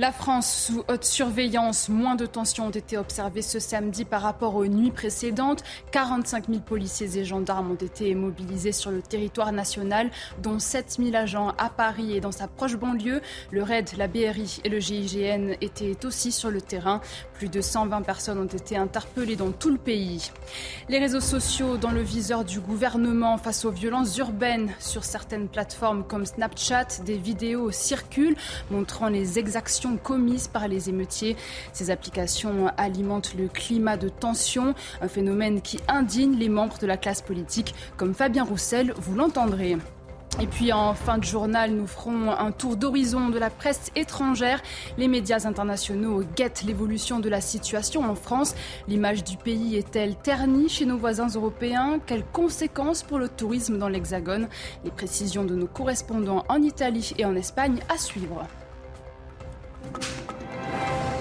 La France sous haute surveillance, moins de tensions ont été observées ce samedi par rapport aux nuits précédentes. 45 000 policiers et gendarmes ont été mobilisés sur le territoire national, dont 7 000 agents à Paris et dans sa proche banlieue. Le RAID, la BRI et le GIGN étaient aussi sur le terrain. Plus de 120 personnes ont été interpellées dans tout le pays. Les réseaux sociaux dans le viseur du gouvernement face aux violences urbaines sur certaines plateformes comme Snapchat, des vidéos circulent montrant les exactions commises par les émeutiers. Ces applications alimentent le climat de tension, un phénomène qui indigne les membres de la classe politique, comme Fabien Roussel, vous l'entendrez. Et puis en fin de journal, nous ferons un tour d'horizon de la presse étrangère. Les médias internationaux guettent l'évolution de la situation en France. L'image du pays est-elle ternie chez nos voisins européens? Quelles conséquences pour le tourisme dans l'Hexagone? Les précisions de nos correspondants en Italie et en Espagne à suivre. あっ!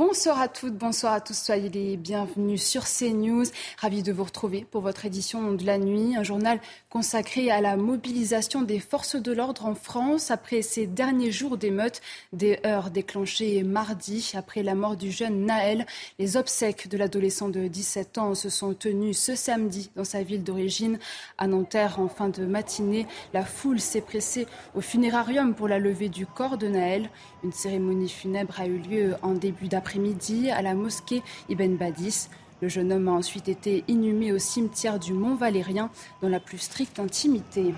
Bonsoir à toutes, bonsoir à tous, soyez les bienvenus sur CNews. Ravi de vous retrouver pour votre édition de la nuit, un journal consacré à la mobilisation des forces de l'ordre en France après ces derniers jours d'émeutes, des heures déclenchées mardi après la mort du jeune Naël. Les obsèques de l'adolescent de 17 ans se sont tenues ce samedi dans sa ville d'origine, à Nanterre, en fin de matinée. La foule s'est pressée au funérarium pour la levée du corps de Naël. Une cérémonie funèbre a eu lieu en début d'après-midi à la mosquée Ibn Badis. Le jeune homme a ensuite été inhumé au cimetière du Mont Valérien dans la plus stricte intimité.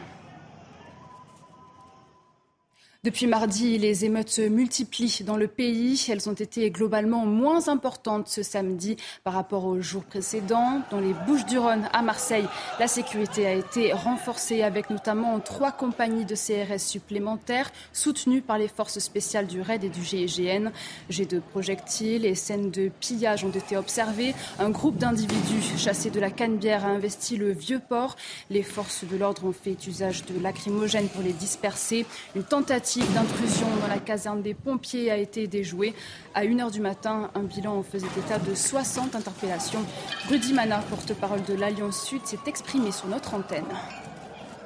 Depuis mardi, les émeutes se multiplient dans le pays. Elles ont été globalement moins importantes ce samedi par rapport aux jours précédents. Dans les Bouches-du-Rhône, à Marseille, la sécurité a été renforcée avec notamment trois compagnies de CRS supplémentaires soutenues par les forces spéciales du RAID et du GIGN. Jets de projectiles et scènes de pillage ont été observées. Un groupe d'individus chassés de la Canebière a investi le vieux port. Les forces de l'ordre ont fait usage de lacrymogènes pour les disperser. Une tentative d'intrusion dans la caserne des pompiers a été déjouée. À 1h du matin, un bilan faisait état de 60 interpellations. Rudy Mana, porte-parole de l'Alliance Sud, s'est exprimé sur notre antenne.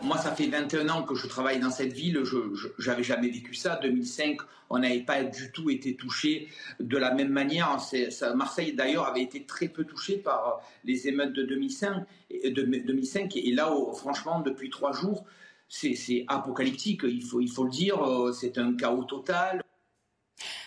Moi, ça fait 21 ans que je travaille dans cette ville. Je n'avais jamais vécu ça. 2005, on n'avait pas du tout été touché de la même manière. Marseille, d'ailleurs, avait été très peu touché par les émeutes de 2005. De 2005 et là, franchement, depuis trois jours, c'est apocalyptique, il faut, il faut le dire, euh, c'est un chaos total.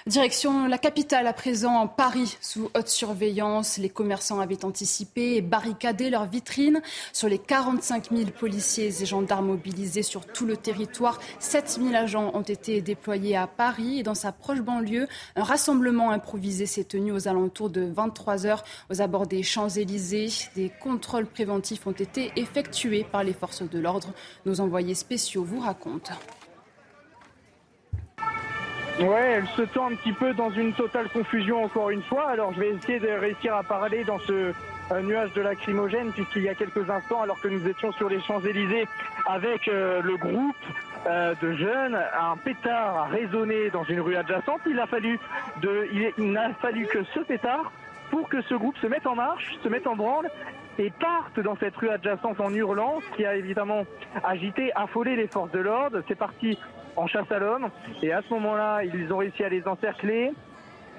Direction la capitale à présent, Paris, sous haute surveillance. Les commerçants avaient anticipé et barricadé leurs vitrines. Sur les 45 000 policiers et gendarmes mobilisés sur tout le territoire, 7 000 agents ont été déployés à Paris et dans sa proche banlieue. Un rassemblement improvisé s'est tenu aux alentours de 23 heures aux abords des Champs-Élysées. Des contrôles préventifs ont été effectués par les forces de l'ordre. Nos envoyés spéciaux vous racontent. Ouais, elle se tend un petit peu dans une totale confusion encore une fois. Alors je vais essayer de réussir à parler dans ce euh, nuage de lacrymogène puisqu'il y a quelques instants, alors que nous étions sur les Champs-Élysées avec euh, le groupe euh, de jeunes, un pétard a résonné dans une rue adjacente. Il a fallu de, il n'a fallu que ce pétard pour que ce groupe se mette en marche, se mette en branle et parte dans cette rue adjacente en hurlant, ce qui a évidemment agité, affolé les forces de l'ordre. C'est parti en chasse à l'homme. Et à ce moment-là, ils ont réussi à les encercler,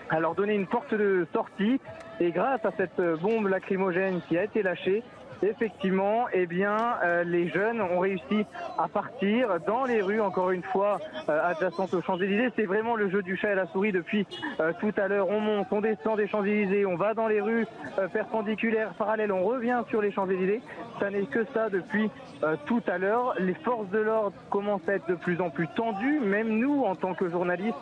à leur donner une porte de sortie. Et grâce à cette bombe lacrymogène qui a été lâchée, effectivement, eh bien, euh, les jeunes ont réussi à partir dans les rues, encore une fois, euh, adjacentes aux Champs-Élysées. C'est vraiment le jeu du chat et la souris depuis euh, tout à l'heure. On monte, on descend des Champs-Élysées, on va dans les rues perpendiculaires, parallèles, on revient sur les Champs-Élysées. Ça n'est que ça depuis tout à l'heure. Les forces de l'ordre commencent à être de plus en plus tendues. Même nous, en tant que journalistes,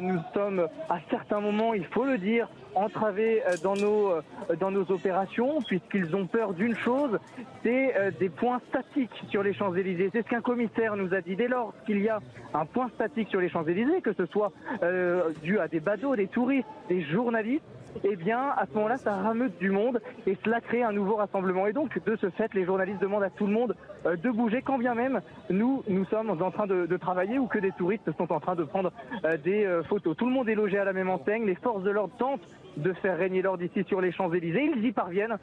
nous sommes à certains moments, il faut le dire, entravés dans nos, dans nos opérations, puisqu'ils ont peur d'une chose, c'est des points statiques sur les Champs-Élysées. C'est ce qu'un commissaire nous a dit. Dès lors qu'il y a un point statique sur les Champs-Élysées, que ce soit dû à des badauds, des touristes, des journalistes, eh bien, à ce moment-là, ça rameute du monde et cela crée un nouveau rassemblement. Et donc, de ce fait, les journalistes demandent à tout le monde euh, de bouger, quand bien même nous, nous sommes en train de, travailler ou que des touristes sont en train de prendre euh, des euh, photos. Tout le monde est logé à la même enseigne. Les forces de l'ordre tentent de faire régner l'ordre ici sur les Champs-Élysées. Ils y parviennent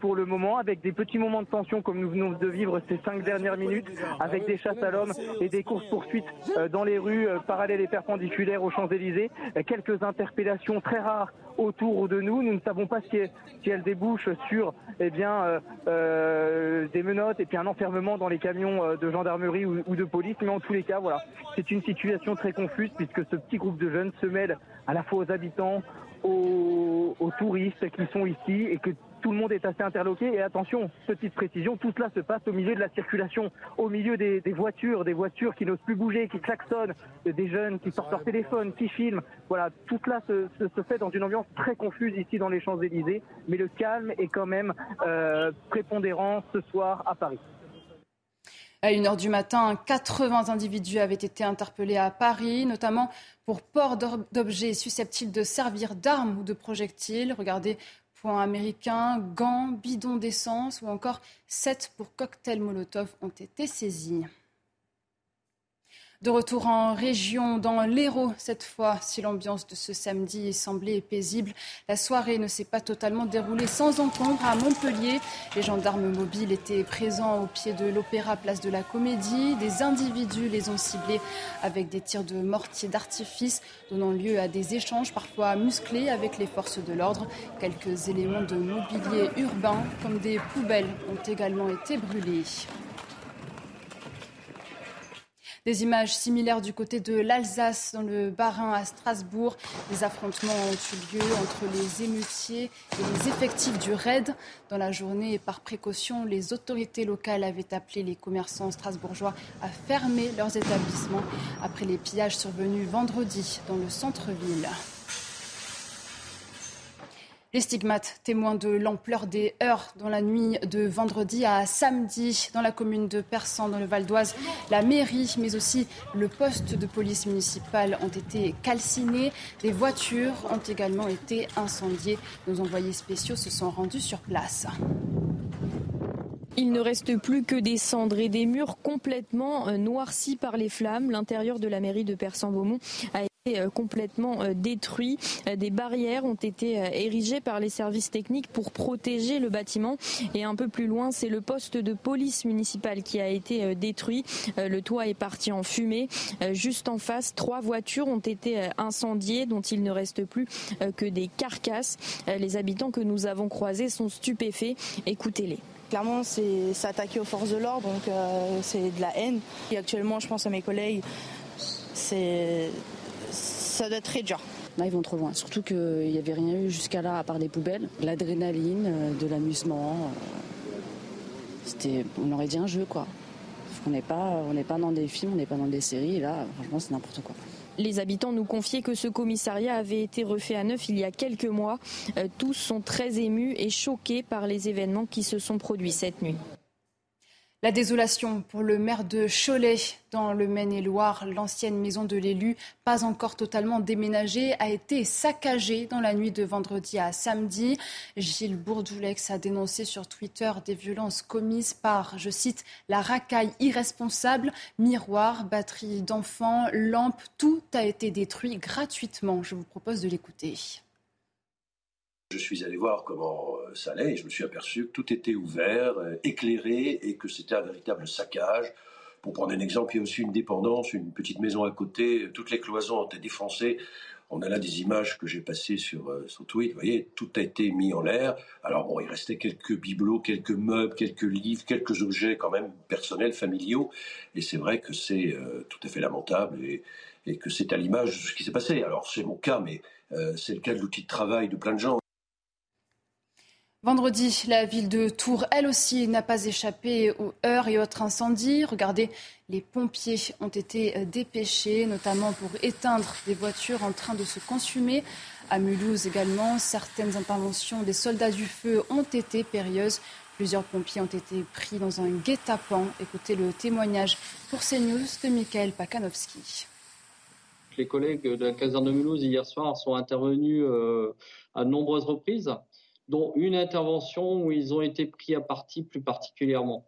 pour le moment avec des petits moments de tension comme nous venons de vivre ces cinq dernières minutes, avec des chasses à l'homme et des courses-poursuites dans les rues parallèles et perpendiculaires aux Champs-Élysées. Quelques interpellations très rares autour de nous. Nous ne savons pas si, elles débouchent sur eh bien, euh, euh, des menottes et puis un enfermement dans les camions euh, de gendarmerie ou, de police. Mais en tous les cas, voilà, c'est une situation très confuse puisque ce petit groupe de jeunes se mêle à la fois aux habitants, aux, aux touristes qui sont ici et que tout le monde est assez interloqué. Et attention, petite précision, tout cela se passe au milieu de la circulation, au milieu des, voitures, des voitures qui n'osent plus bouger, qui klaxonnent, des jeunes qui sortent leur téléphone, qui filment. Voilà, tout cela se, fait dans une ambiance très confuse ici dans les Champs-Élysées. Mais le calme est quand même euh, prépondérant ce soir à Paris. À 1h du matin, 80 individus avaient été interpellés à Paris, notamment pour port d'objets susceptibles de servir d'armes ou de projectiles. Regardez points américains, gants, bidons d'essence ou encore 7 pour cocktails Molotov ont été saisis. De retour en région, dans l'Hérault cette fois, si l'ambiance de ce samedi semblait paisible, la soirée ne s'est pas totalement déroulée sans encombre à Montpellier. Les gendarmes mobiles étaient présents au pied de l'Opéra Place de la Comédie. Des individus les ont ciblés avec des tirs de mortier d'artifice, donnant lieu à des échanges parfois musclés avec les forces de l'ordre. Quelques éléments de mobilier urbain, comme des poubelles, ont également été brûlés. Des images similaires du côté de l'Alsace, dans le Bas-Rhin à Strasbourg. Des affrontements ont eu lieu entre les émeutiers et les effectifs du RAID. Dans la journée, par précaution, les autorités locales avaient appelé les commerçants strasbourgeois à fermer leurs établissements après les pillages survenus vendredi dans le centre-ville. Les stigmates, témoins de l'ampleur des heurts dans la nuit de vendredi à samedi dans la commune de Persan, dans le Val d'Oise. La mairie, mais aussi le poste de police municipale ont été calcinés. Des voitures ont également été incendiées. Nos envoyés spéciaux se sont rendus sur place. Il ne reste plus que des cendres et des murs complètement noircis par les flammes. L'intérieur de la mairie de Persan-Beaumont a euh, complètement euh, détruit. Euh, des barrières ont été érigées par les services techniques pour protéger le bâtiment. Et un peu plus loin, c'est le poste de police municipale qui a été détruit. Le toit est parti en fumée. Juste en face, trois voitures ont été incendiées, dont il ne reste plus que des carcasses. Les habitants que nous avons croisés sont stupéfaits. Écoutez-les. Clairement, c'est s'attaquer aux forces de l'ordre, donc c'est de la haine. Actuellement, je pense à mes collègues, c'est ça doit être très dur. Là, ils vont trop loin. Surtout qu'il n'y avait rien eu jusqu'à là à part des poubelles, l'adrénaline, euh, de l'amusement. Euh, c'était, on aurait dit un jeu, quoi. On n'est pas, on n'est pas dans des films, on n'est pas dans des séries. Et là, franchement, c'est n'importe quoi. Les habitants nous confiaient que ce commissariat avait été refait à neuf il y a quelques mois. Euh, tous sont très émus et choqués par les événements qui se sont produits cette nuit. La désolation pour le maire de Cholet dans le Maine-et-Loire. L'ancienne maison de l'élu, pas encore totalement déménagée, a été saccagée dans la nuit de vendredi à samedi. Gilles Bourdoulex a dénoncé sur Twitter des violences commises par, je cite, la racaille irresponsable, miroir, batterie d'enfants, lampes, tout a été détruit gratuitement. Je vous propose de l'écouter. Je suis allé voir comment euh, ça allait et je me suis aperçu que tout était ouvert, euh, éclairé et que c'était un véritable saccage. Pour prendre un exemple, il y a aussi une dépendance, une petite maison à côté, toutes les cloisons ont été défoncées. On a là des images que j'ai passées sur, euh, sur Twitter. Vous voyez, tout a été mis en l'air. Alors bon, il restait quelques bibelots, quelques meubles, quelques livres, quelques objets quand même personnels, familiaux. Et c'est vrai que c'est tout à fait lamentable et que c'est à l'image de ce qui s'est passé. Alors c'est mon cas, mais c'est le cas de l'outil de travail de plein de gens. Vendredi, la ville de Tours, elle aussi, n'a pas échappé aux heurts et autres incendies. Regardez, les pompiers ont été euh, dépêchés, notamment pour éteindre des voitures en train de se consumer. À Mulhouse également, certaines interventions des soldats du feu ont été périlleuses. Plusieurs pompiers ont été pris dans un guet-apens. Écoutez le témoignage pour CNews de Michael Pakanowski. Les collègues de la caserne de Mulhouse hier soir sont intervenus euh, à nombreuses reprises dont une intervention où ils ont été pris à partie plus particulièrement.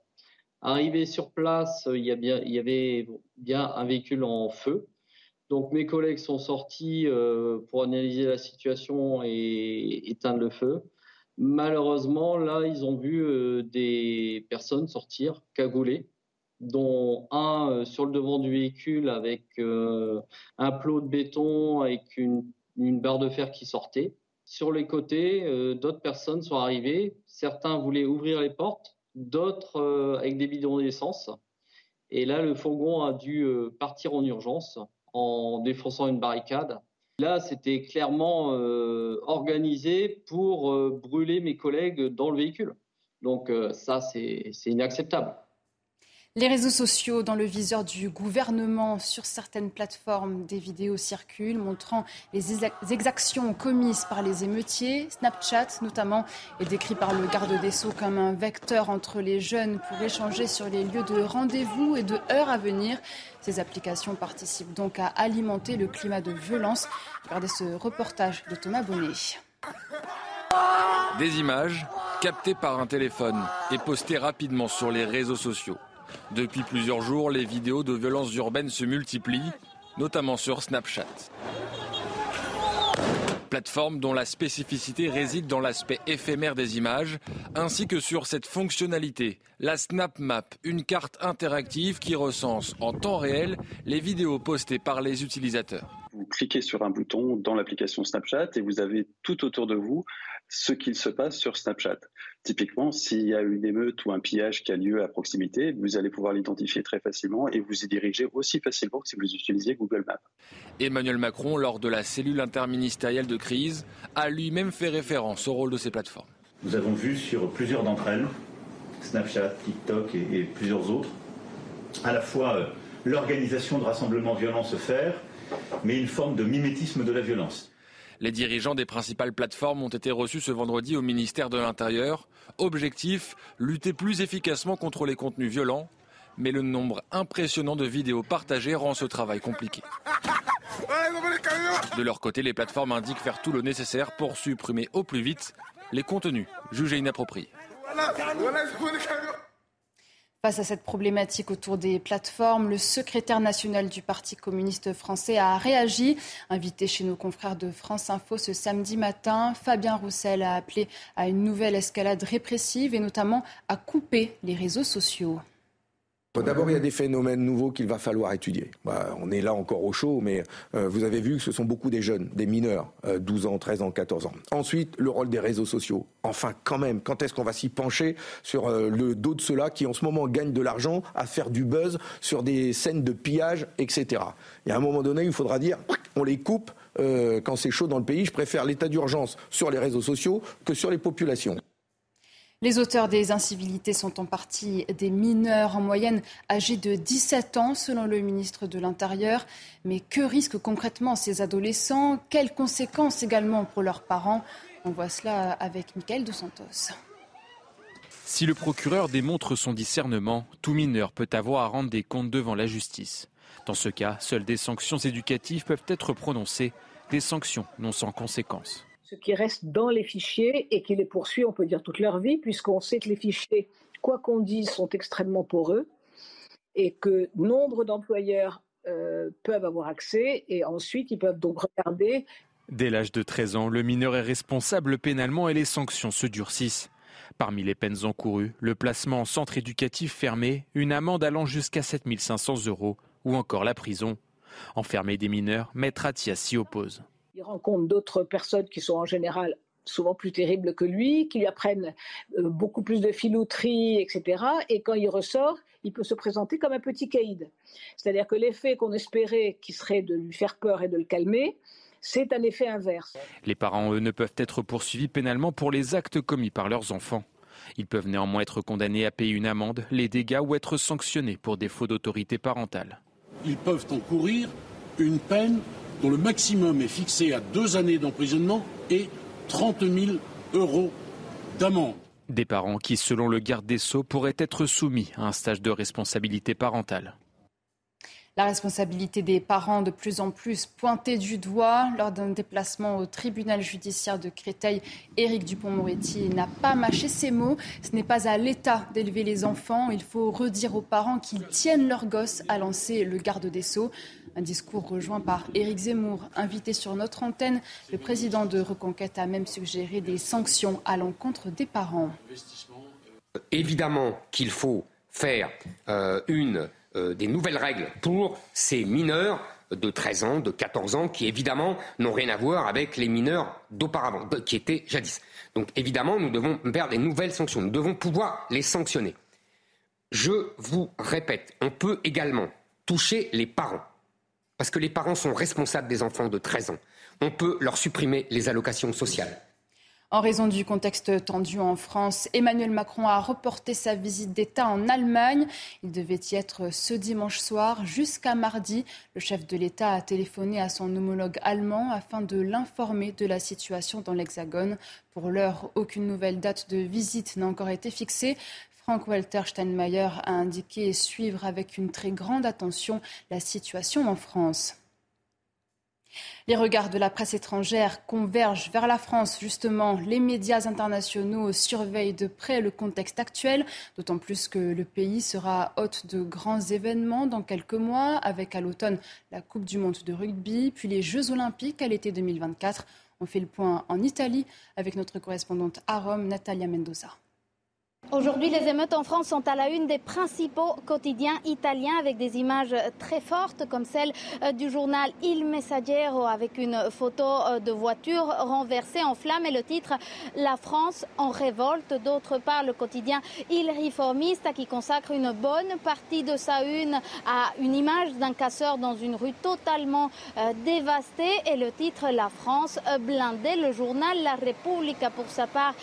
Arrivé sur place, il y, avait bien un véhicule en feu. Donc mes collègues sont sortis euh, pour analyser la situation et éteindre le feu. Malheureusement, là, ils ont vu euh, des personnes sortir cagoulées, dont un euh, sur le devant du véhicule avec un plot de béton, avec une barre de fer qui sortait. Sur les côtés, euh, d'autres personnes sont arrivées. Certains voulaient ouvrir les portes, d'autres euh, avec des bidons d'essence. Et là, le fourgon a dû euh, partir en urgence en défonçant une barricade. Là, c'était clairement organisé pour brûler mes collègues dans le véhicule. Donc ça, c'est inacceptable. Les réseaux sociaux dans le viseur du gouvernement sur certaines plateformes, des vidéos circulent montrant les exactions commises par les émeutiers. Snapchat, notamment, est décrit par le garde des Sceaux comme un vecteur entre les jeunes pour échanger sur les lieux de rendez-vous et de heures à venir. Ces applications participent donc à alimenter le climat de violence. Regardez ce reportage de Thomas Bonnet. Des images captées par un téléphone et postées rapidement sur les réseaux sociaux. Depuis plusieurs jours, les vidéos de violences urbaines se multiplient, notamment sur Snapchat. Plateforme dont la spécificité réside dans l'aspect éphémère des images, ainsi que sur cette fonctionnalité, la Snap Map, une carte interactive qui recense en temps réel les vidéos postées par les utilisateurs. Vous cliquez sur un bouton dans l'application Snapchat et vous avez tout autour de vous ce qu'il se passe sur Snapchat. Typiquement, s'il y a une émeute ou un pillage qui a lieu à proximité, vous allez pouvoir l'identifier très facilement et vous y diriger aussi facilement que si vous utilisiez Google Maps. Emmanuel Macron, lors de la cellule interministérielle de crise, a lui-même fait référence au rôle de ces plateformes. Nous avons vu sur plusieurs d'entre elles, Snapchat, TikTok et, plusieurs autres, à la fois euh, l'organisation de rassemblements violents se faire, mais une forme de mimétisme de la violence. Les dirigeants des principales plateformes ont été reçus ce vendredi au ministère de l'Intérieur. Objectif, lutter plus efficacement contre les contenus violents. Mais le nombre impressionnant de vidéos partagées rend ce travail compliqué. De leur côté, les plateformes indiquent faire tout le nécessaire pour supprimer au plus vite les contenus jugés inappropriés. Face à cette problématique autour des plateformes, le secrétaire national du Parti communiste français a réagi. Invité chez nos confrères de France Info ce samedi matin, Fabien Roussel a appelé à une nouvelle escalade répressive et notamment à couper les réseaux sociaux. D'abord, il y a des phénomènes nouveaux qu'il va falloir étudier. Bah, on est là encore au chaud, mais euh, vous avez vu que ce sont beaucoup des jeunes, des mineurs, 12 euh, ans, 13 ans, 14 ans. Ensuite, le rôle des réseaux sociaux. Enfin, quand même, quand est-ce qu'on va s'y pencher sur euh, le dos de ceux-là qui, en ce moment, gagnent de l'argent à faire du buzz sur des scènes de pillage, etc. Il y a un moment donné, il faudra dire, on les coupe quand c'est chaud dans le pays. Je préfère l'état d'urgence sur les réseaux sociaux que sur les populations. Les auteurs des incivilités sont en partie des mineurs, en moyenne âgés de 17 ans, selon le ministre de l'Intérieur. Mais que risquent concrètement ces adolescents? Quelles conséquences également pour leurs parents? On voit cela avec Michael Dos Santos. Si le procureur démontre son discernement, tout mineur peut avoir à rendre des comptes devant la justice. Dans ce cas, seules des sanctions éducatives peuvent être prononcées, des sanctions non sans conséquences ce qui reste dans les fichiers et qui les poursuit, on peut dire, toute leur vie, puisqu'on sait que les fichiers, quoi qu'on dise, sont extrêmement poreux et que nombre d'employeurs euh, peuvent avoir accès et ensuite ils peuvent donc regarder. Dès l'âge de 13 ans, le mineur est responsable pénalement et les sanctions se durcissent. Parmi les peines encourues, le placement en centre éducatif fermé, une amende allant jusqu'à 7500 euros ou encore la prison. Enfermer des mineurs, Maître Atia s'y oppose. Il rencontre d'autres personnes qui sont en général souvent plus terribles que lui, qui lui apprennent euh, beaucoup plus de filouterie, etc. Et quand il ressort, il peut se présenter comme un petit caïd. C'est-à-dire que l'effet qu'on espérait, qui serait de lui faire peur et de le calmer, c'est un effet inverse. Les parents, eux, ne peuvent être poursuivis pénalement pour les actes commis par leurs enfants. Ils peuvent néanmoins être condamnés à payer une amende, les dégâts ou être sanctionnés pour défaut d'autorité parentale. Ils peuvent encourir une peine dont le maximum est fixé à deux années d'emprisonnement et 30 000 euros d'amende. Des parents qui, selon le garde des Sceaux, pourraient être soumis à un stage de responsabilité parentale. La responsabilité des parents de plus en plus pointée du doigt. Lors d'un déplacement au tribunal judiciaire de Créteil, Éric Dupont-Moretti n'a pas mâché ses mots. Ce n'est pas à l'État d'élever les enfants. Il faut redire aux parents qu'ils tiennent leurs gosses, a lancé le garde des Sceaux. Un discours rejoint par Éric Zemmour, invité sur notre antenne. Le président de Reconquête a même suggéré des sanctions à l'encontre des parents. Évidemment qu'il faut faire euh, une euh, des nouvelles règles pour ces mineurs de 13 ans, de 14 ans, qui évidemment n'ont rien à voir avec les mineurs d'auparavant, qui étaient jadis. Donc évidemment, nous devons faire des nouvelles sanctions, nous devons pouvoir les sanctionner. Je vous répète, on peut également toucher les parents, parce que les parents sont responsables des enfants de 13 ans. On peut leur supprimer les allocations sociales. En raison du contexte tendu en France, Emmanuel Macron a reporté sa visite d'État en Allemagne. Il devait y être ce dimanche soir jusqu'à mardi. Le chef de l'État a téléphoné à son homologue allemand afin de l'informer de la situation dans l'Hexagone. Pour l'heure, aucune nouvelle date de visite n'a encore été fixée. Frank-Walter Steinmeier a indiqué suivre avec une très grande attention la situation en France. Les regards de la presse étrangère convergent vers la France. Justement, les médias internationaux surveillent de près le contexte actuel, d'autant plus que le pays sera hôte de grands événements dans quelques mois, avec à l'automne la Coupe du Monde de rugby, puis les Jeux olympiques à l'été 2024. On fait le point en Italie avec notre correspondante à Rome, Natalia Mendoza. Aujourd'hui, les émeutes en France sont à la une des principaux quotidiens italiens avec des images très fortes comme celle euh, du journal Il Messaggero avec une photo euh, de voiture renversée en flammes et le titre La France en révolte. D'autre part, le quotidien Il Riformista qui consacre une bonne partie de sa une à une image d'un casseur dans une rue totalement euh, dévastée et le titre La France blindée. Le journal La Repubblica pour sa part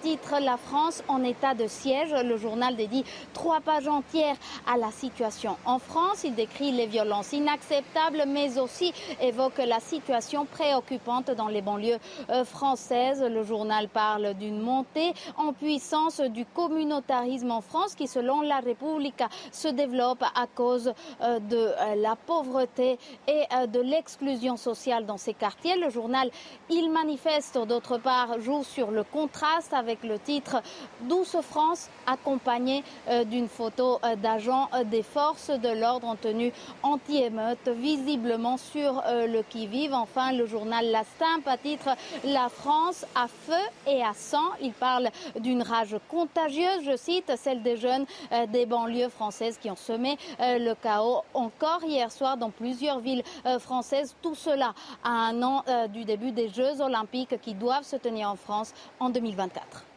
titre La France en état de Le journal dédie trois pages entières à la situation en France. Il décrit les violences inacceptables, mais aussi évoque la situation préoccupante dans les banlieues euh, françaises. Le journal parle d'une montée en puissance du communautarisme en France qui, selon la République, se développe à cause euh, de euh, la pauvreté et de l'exclusion sociale dans ces quartiers. Le journal Il Manifeste, d'autre part, joue sur le contraste avec le titre Douce France, accompagné euh, d'une photo euh, d'agents euh, des forces de l'ordre en tenue anti-émeute, visiblement sur le qui-vive. Enfin, le journal La Stampe à titre La France à feu et à sang. Il parle d'une rage contagieuse, je cite, celle des jeunes des banlieues françaises qui ont semé le chaos encore hier soir dans plusieurs villes françaises. Tout cela à un an du début des Jeux olympiques qui doivent se tenir en France en 2024.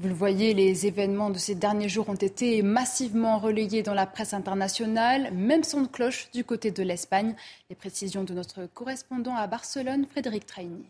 Vous le voyez, les événements de ces derniers jours ont été massivement relayés dans la presse internationale, même son de cloche du côté de l'Espagne. Les précisions de notre correspondant à Barcelone, Frédéric Traini.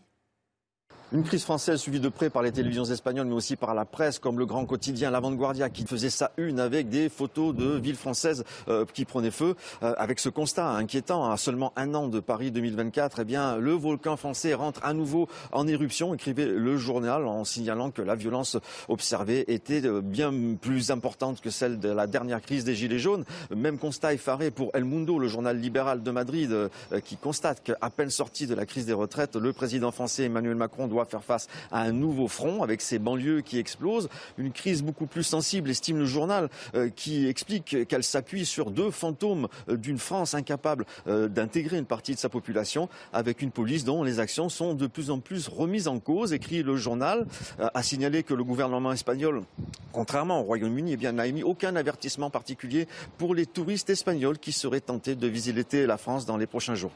Une crise française suivie de près par les télévisions espagnoles, mais aussi par la presse, comme le grand quotidien L'Avant-Guardia, qui faisait sa une avec des photos de villes françaises euh, qui prenaient feu. Euh, avec ce constat inquiétant, à seulement un an de Paris 2024, eh bien, le volcan français rentre à nouveau en éruption, écrivait le journal en signalant que la violence observée était euh, bien plus importante que celle de la dernière crise des Gilets jaunes. Même constat effaré pour El Mundo, le journal libéral de Madrid, qui constate qu'à peine sorti de la crise des retraites, le président français Emmanuel Macron doit faire face à un nouveau front avec ces banlieues qui explosent. Une crise beaucoup plus sensible, estime le journal, euh, qui explique qu'elle s'appuie sur deux fantômes euh, d'une France incapable euh, d'intégrer une partie de sa population avec une police dont les actions sont de plus en plus remises en cause, écrit le journal, a signalé que le gouvernement espagnol, contrairement au Royaume-Uni, eh n'a émis aucun avertissement particulier pour les touristes espagnols qui seraient tentés de visiter la France dans les prochains jours.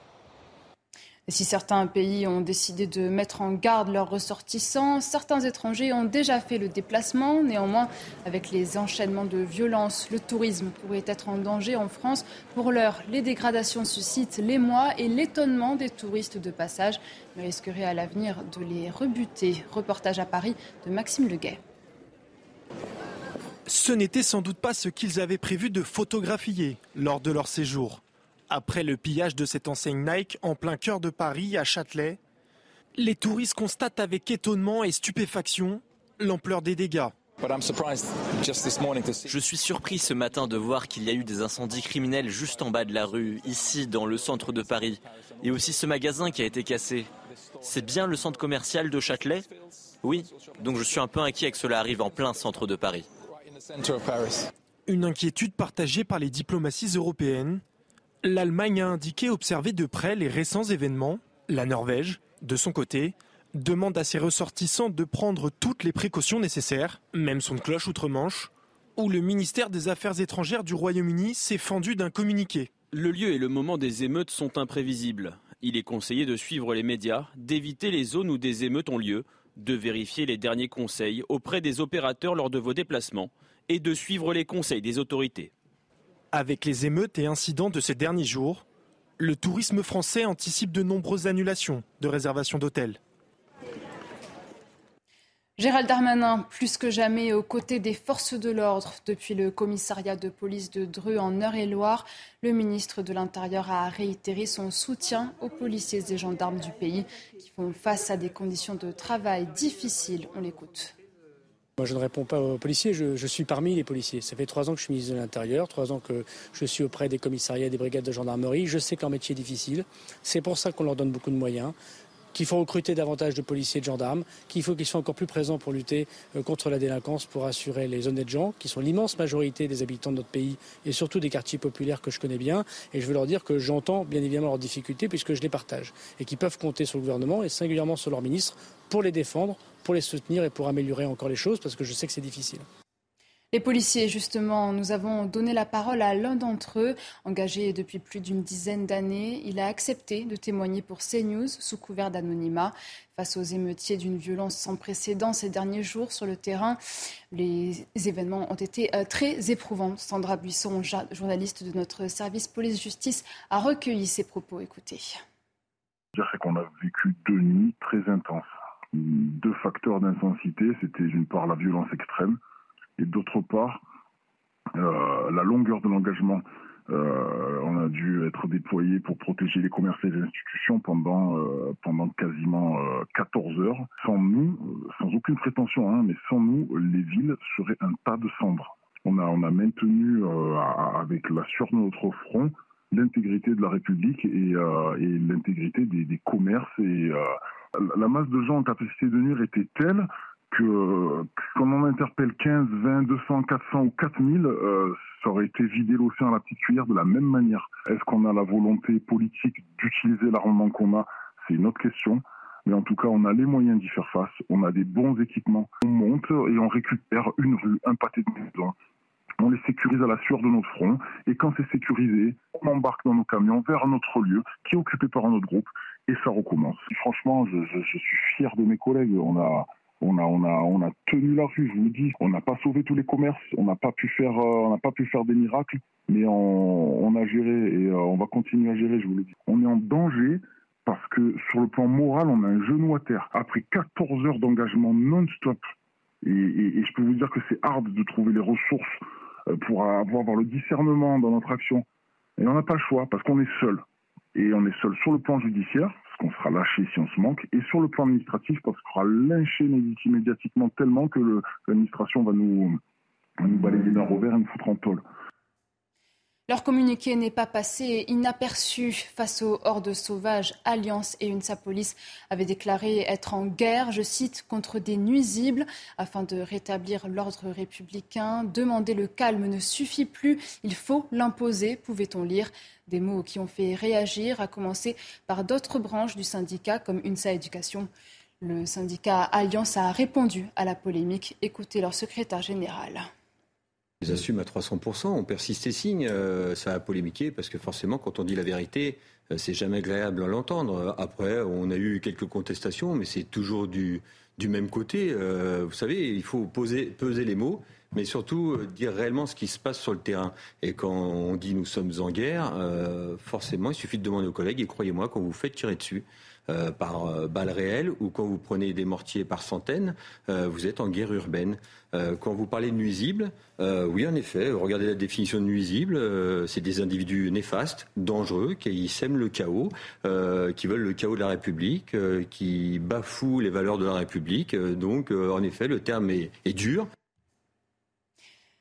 Si certains pays ont décidé de mettre en garde leurs ressortissants, certains étrangers ont déjà fait le déplacement. Néanmoins, avec les enchaînements de violences, le tourisme pourrait être en danger en France. Pour l'heure, les dégradations suscitent l'émoi et l'étonnement des touristes de passage, mais risqueraient à l'avenir de les rebuter. Reportage à Paris de Maxime Leguet. Ce n'était sans doute pas ce qu'ils avaient prévu de photographier lors de leur séjour. Après le pillage de cette enseigne Nike en plein cœur de Paris, à Châtelet, les touristes constatent avec étonnement et stupéfaction l'ampleur des dégâts. Je suis surpris ce matin de voir qu'il y a eu des incendies criminels juste en bas de la rue, ici dans le centre de Paris, et aussi ce magasin qui a été cassé. C'est bien le centre commercial de Châtelet? Oui, donc je suis un peu inquiet que cela arrive en plein centre de Paris. Une inquiétude partagée par les diplomaties européennes L'Allemagne a indiqué observer de près les récents événements. La Norvège, de son côté, demande à ses ressortissants de prendre toutes les précautions nécessaires, même son cloche outre-Manche, où le ministère des Affaires étrangères du Royaume-Uni s'est fendu d'un communiqué. Le lieu et le moment des émeutes sont imprévisibles. Il est conseillé de suivre les médias, d'éviter les zones où des émeutes ont lieu, de vérifier les derniers conseils auprès des opérateurs lors de vos déplacements et de suivre les conseils des autorités. Avec les émeutes et incidents de ces derniers jours, le tourisme français anticipe de nombreuses annulations de réservations d'hôtels. Gérald Darmanin, plus que jamais aux côtés des forces de l'ordre depuis le commissariat de police de Dreux en Eure-et-Loire, le ministre de l'Intérieur a réitéré son soutien aux policiers et gendarmes du pays qui font face à des conditions de travail difficiles. On l'écoute. Moi, je ne réponds pas aux policiers, je, suis parmi les policiers. Ça fait trois ans que je suis ministre de l'Intérieur, trois ans que je suis auprès des commissariats, des brigades de gendarmerie. Je sais que leur métier est difficile. C'est pour ça qu'on leur donne beaucoup de moyens qu'il faut recruter davantage de policiers et de gendarmes, qu'il faut qu'ils soient encore plus présents pour lutter euh, contre la délinquance, pour assurer les honnêtes gens, qui sont l'immense majorité des habitants de notre pays et surtout des quartiers populaires que je connais bien. Et je veux leur dire que j'entends bien évidemment leurs difficultés puisque je les partage et qu'ils peuvent compter sur le gouvernement et singulièrement sur leur ministre pour les défendre, pour les soutenir et pour améliorer encore les choses parce que je sais que c'est difficile. Les policiers, justement, nous avons donné la parole à l'un d'entre eux, engagé depuis plus d'une dizaine d'années. Il a accepté de témoigner pour CNews sous couvert d'anonymat. Face aux émeutiers d'une violence sans précédent ces derniers jours sur le terrain, les événements ont été euh, très éprouvants. Sandra Buisson, journaliste de notre service police-justice, a recueilli ses propos. Écoutez. C'est qu'on a vécu deux nuits très intenses deux facteurs d'intensité. C'était d'une part la violence extrême et d'autre part euh, la longueur de l'engagement. Euh, on a dû être déployé pour protéger les commerces et les institutions pendant euh, pendant quasiment 14 heures. Sans nous, sans aucune prétention, hein, mais sans nous, les villes seraient un tas de cendres. On a on a maintenu avec la sur notre front l'intégrité de la République et, et l'intégrité des, des, commerces et la masse de gens en capacité de nuire était telle que quand on interpelle 15, 20, 200, 400 ou 4000, euh, ça aurait été vider l'océan à la petite cuillère de la même manière. Est-ce qu'on a la volonté politique d'utiliser l'armement qu'on a? C'est une autre question. Mais en tout cas, on a les moyens d'y faire face. On a des bons équipements. On monte et on récupère une rue, un pâté de maison. On les sécurise à la sueur de notre front. Et quand c'est sécurisé, on embarque dans nos camions vers notre lieu qui est occupé par un autre groupe et ça recommence. Franchement, je, je, suis fier de mes collègues. On a, on a, on a, on a tenu la rue. Je vous le dis, on n'a pas sauvé tous les commerces, on n'a pas pu faire, euh, on n'a pas pu faire des miracles, mais on, on a géré et euh, on va continuer à gérer. Je vous le dis. On est en danger parce que sur le plan moral, on a un genou à terre. Après 14 heures d'engagement non-stop, et, et, je peux vous dire que c'est hard de trouver les ressources euh, pour avoir le discernement dans notre action. Et on n'a pas le choix parce qu'on est seul et on est seul sur le plan judiciaire, parce qu'on sera lâché si on se manque, et sur le plan administratif, parce qu'on sera lynché médiatiquement tellement que l'administration va nous, nous balayer d'un revers et nous foutre en tôle. Leur communiqué n'est pas passé inaperçu face aux hordes sauvages. Alliance et UNSA Police avaient déclaré être en guerre, je cite, contre des nuisibles afin de rétablir l'ordre républicain. Demander le calme ne suffit plus, il faut l'imposer, pouvait-on lire. Des mots qui ont fait réagir, à commencer par d'autres branches du syndicat comme UNSA Éducation. Le syndicat Alliance a répondu à la polémique. Écoutez leur secrétaire général. Les assume à 300%. On persiste et signe. Euh, ça a polémiqué parce que forcément, quand on dit la vérité, euh, c'est jamais agréable à l'entendre. Après, on a eu quelques contestations, mais c'est toujours du, même côté. Euh, vous savez, il faut peser les mots, mais surtout dire réellement ce qui se passe sur le terrain. Et quand on dit nous sommes en guerre, forcément, il suffit de demander aux collègues, et croyez-moi, quand vous faites tirer dessus, euh, par euh, balles réelles ou quand vous prenez des mortiers par centaines, euh, vous êtes en guerre urbaine. quand vous parlez de nuisibles, oui, en effet, regardez la définition de nuisible, c'est des individus néfastes, dangereux, qui sèment le chaos, qui veulent le chaos de la République, qui bafouent les valeurs de la République. donc, en effet, le terme est dur.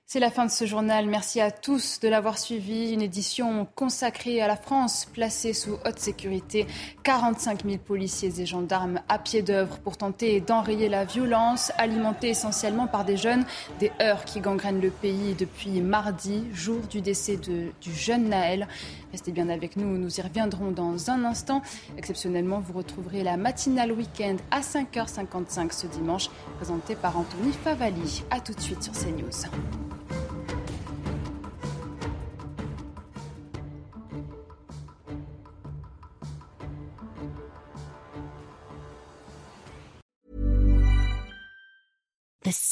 C'est la fin de ce journal. Merci à tous de l'avoir suivi. Une édition consacrée à la France, placée sous haute sécurité. 45 000 policiers et gendarmes à pied d'œuvre pour tenter d'enrayer la violence, alimentée essentiellement par des jeunes. Des heurts qui gangrènent le pays depuis mardi, jour du décès de, du jeune Naël. Restez bien avec nous, nous y reviendrons dans un instant. Exceptionnellement, vous retrouverez la matinale week-end à 5h55 ce dimanche, présentée par Anthony Favali. A tout de suite sur CNews.